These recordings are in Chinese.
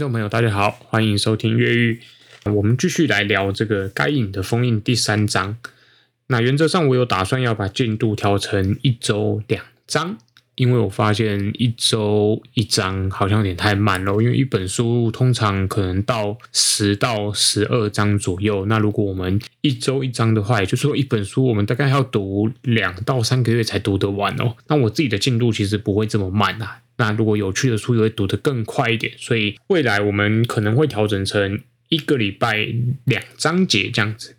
听众朋友，大家好，欢迎收听《越狱》。我们继续来聊这个《该隐的封印》第三章。那原则上，我有打算要把进度调成一周两章，因为我发现一周一章好像有点太慢了。因为一本书通常可能到十到十二章左右。那如果我们一周一章的话，也就是说一本书我们大概要读两到三个月才读得完哦。那我自己的进度其实不会这么慢啊。那如果有趣的书也会读得更快一点，所以未来我们可能会调整成一个礼拜两章节这样子。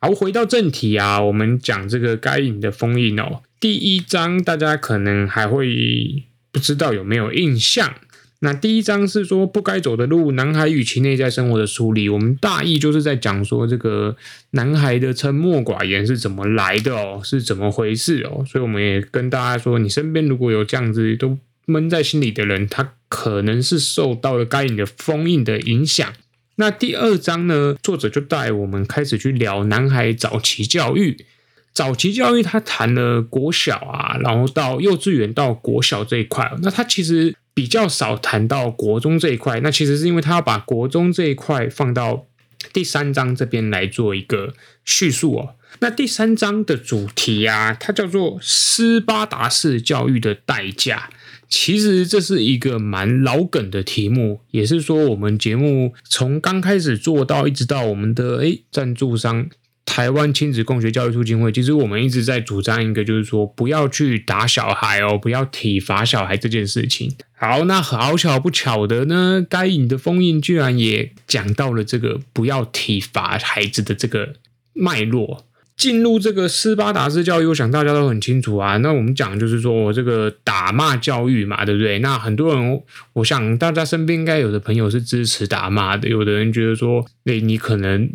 好，回到正题啊，我们讲这个该隐的封印哦。第一章大家可能还会不知道有没有印象？那第一章是说不该走的路，男孩与其内在生活的梳理。我们大意就是在讲说这个男孩的沉默寡言是怎么来的哦，是怎么回事哦。所以我们也跟大家说，你身边如果有这样子都。闷在心里的人，他可能是受到了该隐的封印的影响。那第二章呢，作者就带我们开始去聊男孩早期教育。早期教育，他谈了国小啊，然后到幼稚园到国小这一块。那他其实比较少谈到国中这一块。那其实是因为他要把国中这一块放到第三章这边来做一个叙述哦。那第三章的主题啊，它叫做斯巴达式教育的代价。其实这是一个蛮老梗的题目，也是说我们节目从刚开始做到一直到我们的诶赞助商台湾亲子共学教育促进会，其实我们一直在主张一个，就是说不要去打小孩哦，不要体罚小孩这件事情。好，那好巧不巧的呢，该隐的封印居然也讲到了这个不要体罚孩子的这个脉络。进入这个斯巴达式教育，我想大家都很清楚啊。那我们讲就是说我这个打骂教育嘛，对不对？那很多人，我想大家身边应该有的朋友是支持打骂的，有的人觉得说，诶，你可能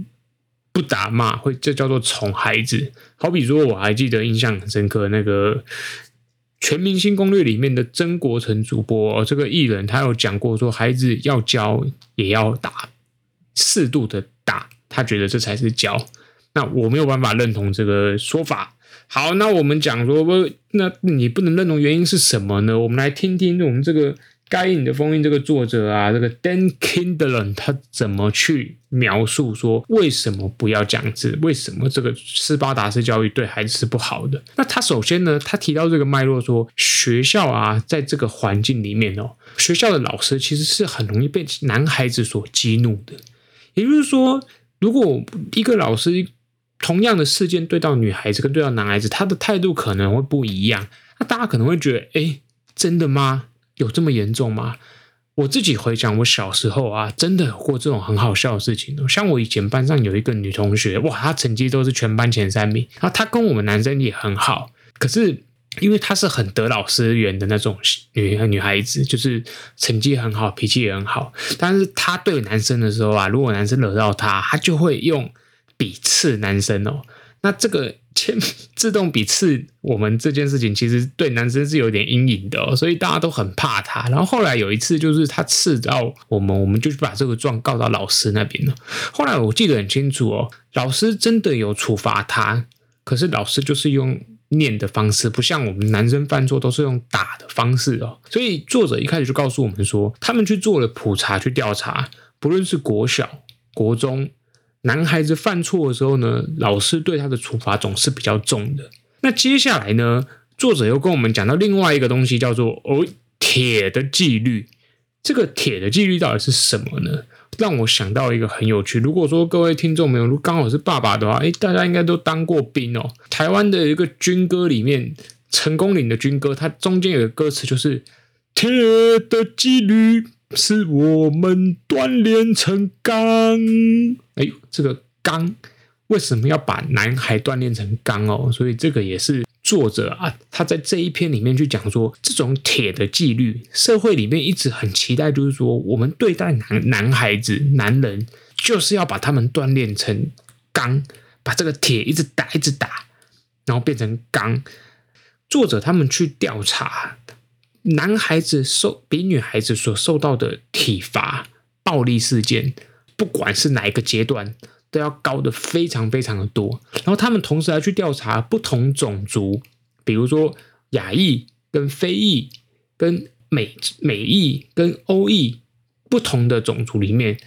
不打骂会这叫做宠孩子。好比说，我还记得印象很深刻那个《全明星攻略》里面的曾国城主播，这个艺人他有讲过说，孩子要教也要打，适度的打，他觉得这才是教。那我没有办法认同这个说法。好，那我们讲说，那你不能认同原因是什么呢？我们来听听我们这个该隐的封印这个作者啊，这个 Dan Kindlen 他怎么去描述说为什么不要这样子？为什么这个斯巴达式教育对孩子是不好的？那他首先呢，他提到这个脉络说，学校啊，在这个环境里面哦，学校的老师其实是很容易被男孩子所激怒的。也就是说，如果一个老师同样的事件对到女孩子跟对到男孩子，他的态度可能会不一样。那大家可能会觉得，哎，真的吗？有这么严重吗？我自己回想，我小时候啊，真的有过这种很好笑的事情。像我以前班上有一个女同学，哇，她成绩都是全班前三名，然后她跟我们男生也很好。可是因为她是很得老师缘的那种女女孩子，就是成绩很好，脾气也很好。但是她对男生的时候啊，如果男生惹到她，她就会用。笔刺男生哦，那这个签 自动笔刺我们这件事情，其实对男生是有点阴影的哦，所以大家都很怕他。然后后来有一次，就是他刺到我们，我们就把这个状告到老师那边了。后来我记得很清楚哦，老师真的有处罚他，可是老师就是用念的方式，不像我们男生犯错都是用打的方式哦。所以作者一开始就告诉我们说，他们去做了普查，去调查，不论是国小、国中。男孩子犯错的时候呢，老师对他的处罚总是比较重的。那接下来呢，作者又跟我们讲到另外一个东西，叫做哦铁的纪律。这个铁的纪律到底是什么呢？让我想到一个很有趣。如果说各位听众朋友刚好是爸爸的话，诶，大家应该都当过兵哦。台湾的一个军歌里面，成功岭的军歌，它中间有个歌词就是“铁的纪律”。是我们锻炼成钢。哎呦，这个钢为什么要把男孩锻炼成钢哦？所以这个也是作者啊，他在这一篇里面去讲说，这种铁的纪律，社会里面一直很期待，就是说我们对待男男孩子、男人，就是要把他们锻炼成钢，把这个铁一直打、一直打，然后变成钢。作者他们去调查。男孩子受比女孩子所受到的体罚、暴力事件，不管是哪一个阶段，都要高的非常非常的多。然后他们同时还去调查不同种族，比如说亚裔跟非裔、跟美美裔跟欧裔，不同的种族里面，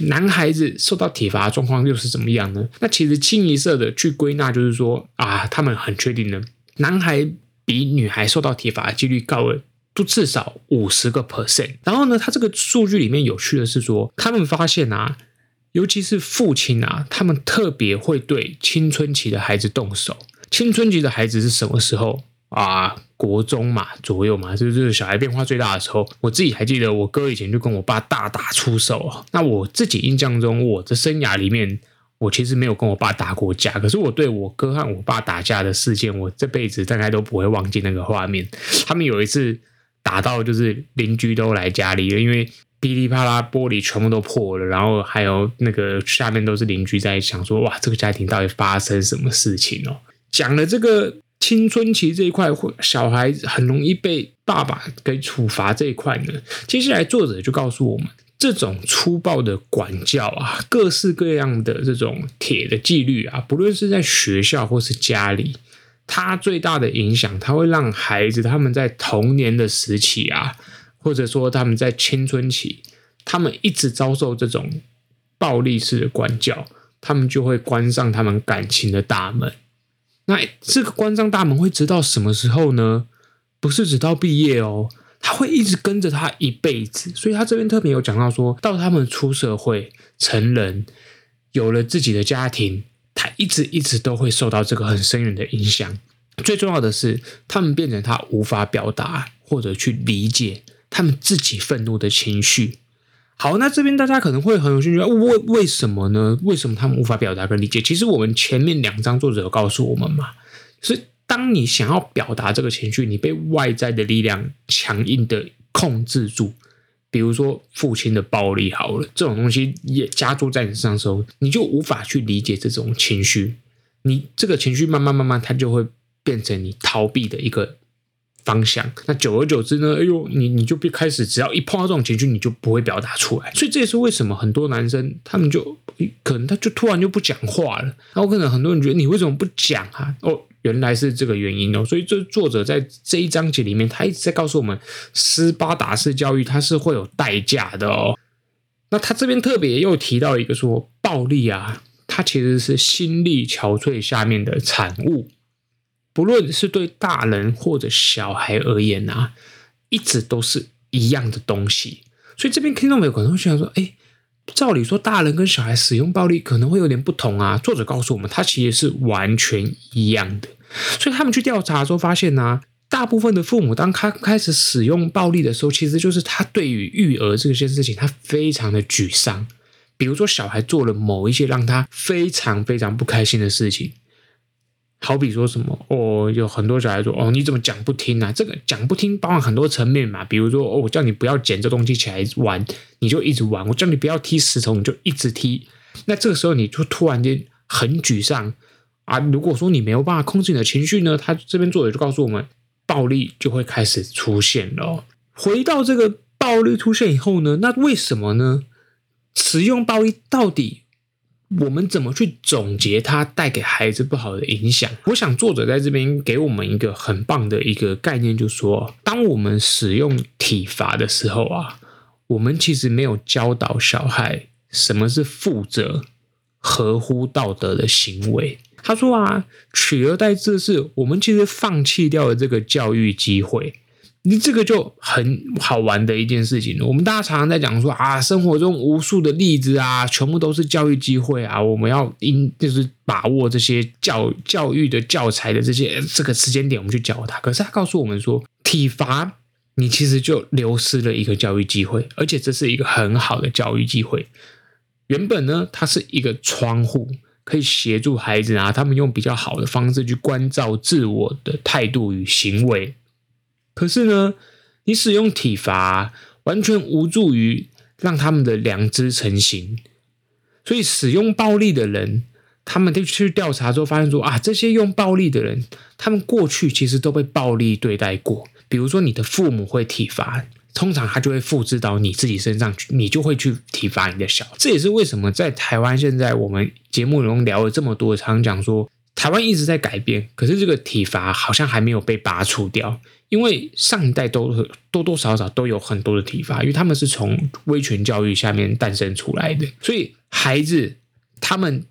男孩子受到体罚的状况又是怎么样呢？那其实清一色的去归纳，就是说啊，他们很确定的，男孩比女孩受到体罚的几率高了，就至少五十个 percent。然后呢，他这个数据里面有趣的是说，他们发现啊，尤其是父亲啊，他们特别会对青春期的孩子动手。青春期的孩子是什么时候？啊，国中嘛左右嘛，就是小孩变化最大的时候。我自己还记得，我哥以前就跟我爸大打出手。那我自己印象中，我的生涯里面，我其实没有跟我爸打过架。可是我对我哥和我爸打架的事件，我这辈子大概都不会忘记那个画面。他们有一次打到，就是邻居都来家里了，因为噼里啪啦玻璃全部都破了，然后还有那个下面都是邻居在想说，哇，这个家庭到底发生什么事情哦？讲了这个。青春期这一块，会小孩很容易被爸爸给处罚这一块呢。接下来作者就告诉我们，这种粗暴的管教啊，各式各样的这种铁的纪律啊，不论是在学校或是家里，它最大的影响，它会让孩子他们在童年的时期啊，或者说他们在青春期，他们一直遭受这种暴力式的管教，他们就会关上他们感情的大门。那这个关上大门会直到什么时候呢？不是直到毕业哦，他会一直跟着他一辈子。所以他这边特别有讲到说，到他们出社会成人，有了自己的家庭，一直一直都会受到这个很深远的影响。最重要的是，他们变成他无法表达或者去理解他们自己愤怒的情绪。好，那这边大家可能会很有兴趣，为为什么呢？为什么他们无法表达跟理解？其实我们前面两章作者有告诉我们嘛，是当你想要表达这个情绪，你被外在的力量强硬的控制住，比如说父亲的暴力，好了，这种东西也加注在你身上的时候，你就无法去理解这种情绪，你这个情绪慢慢慢慢，它就会变成你逃避的一个。方向，那久而久之呢？哎呦，你你就别开始，只要一碰到这种情绪，你就不会表达出来。所以这也是为什么很多男生他们就可能他就突然就不讲话了。然后可能很多人觉得你为什么不讲啊？哦，原来是这个原因哦。所以这作者在这一章节里面，他一直在告诉我们，斯巴达式教育它是会有代价的哦。那他这边特别又提到一个说，暴力啊，它其实是心力憔悴下面的产物。不论是对大人或者小孩而言啊，一直都是一样的东西。所以这边听众朋友可能会想说：“哎，照理说大人跟小孩使用暴力可能会有点不同啊。”作者告诉我们，他其实是完全一样的。所以他们去调查的时候发现呢、大部分的父母当他开始使用暴力的时候，其实就是他对于育儿这件事情，他非常的沮丧。比如说，小孩做了某一些让他非常非常不开心的事情。好比说什么哦，有很多小孩说哦，你怎么讲不听啊？这个讲不听包含很多层面嘛，比如说哦，我叫你不要捡这东西起来玩，你就一直玩；我叫你不要踢石头，你就一直踢。那这个时候你就突然间很沮丧啊！如果说你没有办法控制你的情绪呢，他这边作者就告诉我们，暴力就会开始出现了。回到这个暴力出现以后呢，那为什么呢？使用暴力到底？我们怎么去总结它带给孩子不好的影响？我想作者在这边给我们一个很棒的一个概念，就是说，当我们使用体罚的时候啊，我们其实没有教导小孩什么是负责、合乎道德的行为。他说啊，取而代之的是，我们其实放弃掉了这个教育机会。你这个就很好玩的一件事情。我们大家常常在讲说啊，生活中无数的例子啊，全部都是教育机会啊。我们要应就是把握这些教教育的教材的这些这个时间点，我们去教他。可是他告诉我们说，体罚你其实就流失了一个教育机会，而且这是一个很好的教育机会。原本呢，它是一个窗户，可以协助孩子啊，他们用比较好的方式去关照自我的态度与行为。可是呢，你使用体罚完全无助于让他们的良知成型，所以使用暴力的人，他们就去调查之后发现说啊，这些用暴力的人，他们过去其实都被暴力对待过。比如说，你的父母会体罚，通常他就会复制到你自己身上去，你就会去体罚你的小。这也是为什么在台湾现在我们节目中聊了这么多，常讲说。台湾一直在改变，可是这个体罚好像还没有被拔除掉。因为上一代都多多少少都有很多的体罚，因为他们是从威权教育下面诞生出来的，所以孩子他们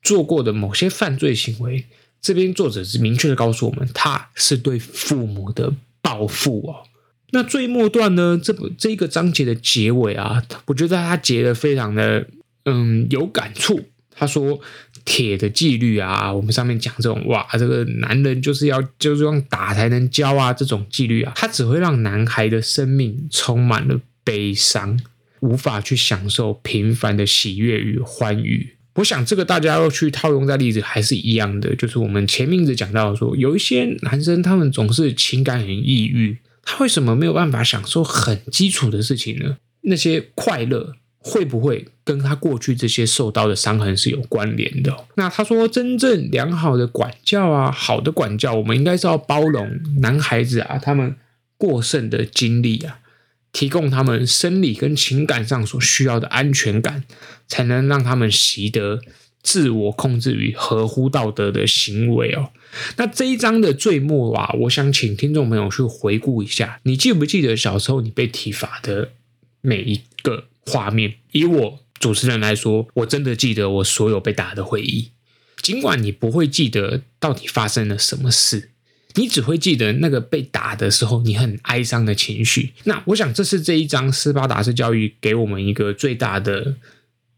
做过的某些犯罪行为，这边作者是明确的告诉我们，他是对父母的报复哦。那最末段呢，这部这个章节的结尾啊，我觉得他结得非常的嗯有感触。他说。铁的纪律啊，我们上面讲这种哇，这个男人就是要就是用打才能教啊，这种纪律啊，它只会让男孩的生命充满了悲伤，无法去享受平凡的喜悦与欢愉。我想这个大家要去套用在例子还是一样的，就是我们前面一直讲到说，有一些男生他们总是情感很抑郁，他为什么没有办法享受很基础的事情呢？那些快乐。会不会跟他过去这些受到的伤痕是有关联的？那他说，真正良好的管教啊，好的管教，我们应该是要包容男孩子啊，他们过剩的经历啊，提供他们生理跟情感上所需要的安全感，才能让他们习得自我控制与合乎道德的行为哦。那这一章的最末啊，我想请听众朋友去回顾一下，你记不记得小时候你被体罚的每一个？画面，以我主持人来说，我真的记得我所有被打的回忆。尽管你不会记得到底发生了什么事，你只会记得那个被打的时候你很哀伤的情绪。那我想，这是这一章斯巴达式教育给我们一个最大的，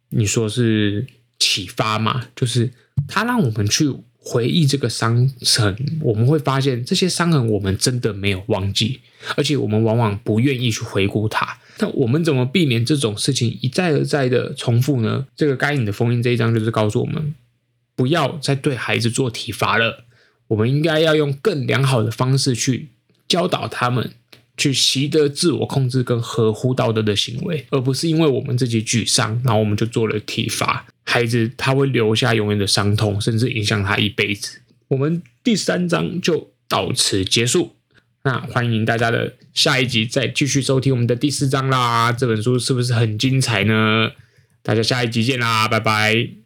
你说是启发嘛？就是他让我们去回忆这个伤痕，我们会发现这些伤痕我们真的没有忘记，而且我们往往不愿意去回顾它。那我们怎么避免这种事情一再而再的重复呢？这个该隐的封印这一章就是告诉我们，不要再对孩子做体罚了。我们应该要用更良好的方式去教导他们，去习得自我控制跟合乎道德的行为，而不是因为我们自己沮丧，然后我们就做了体罚。孩子他会留下永远的伤痛，甚至影响他一辈子。我们第三章就到此结束。那欢迎大家的下一集再继续收听我们的第四章啦！这本书是不是很精彩呢？大家下一集见啦，拜拜。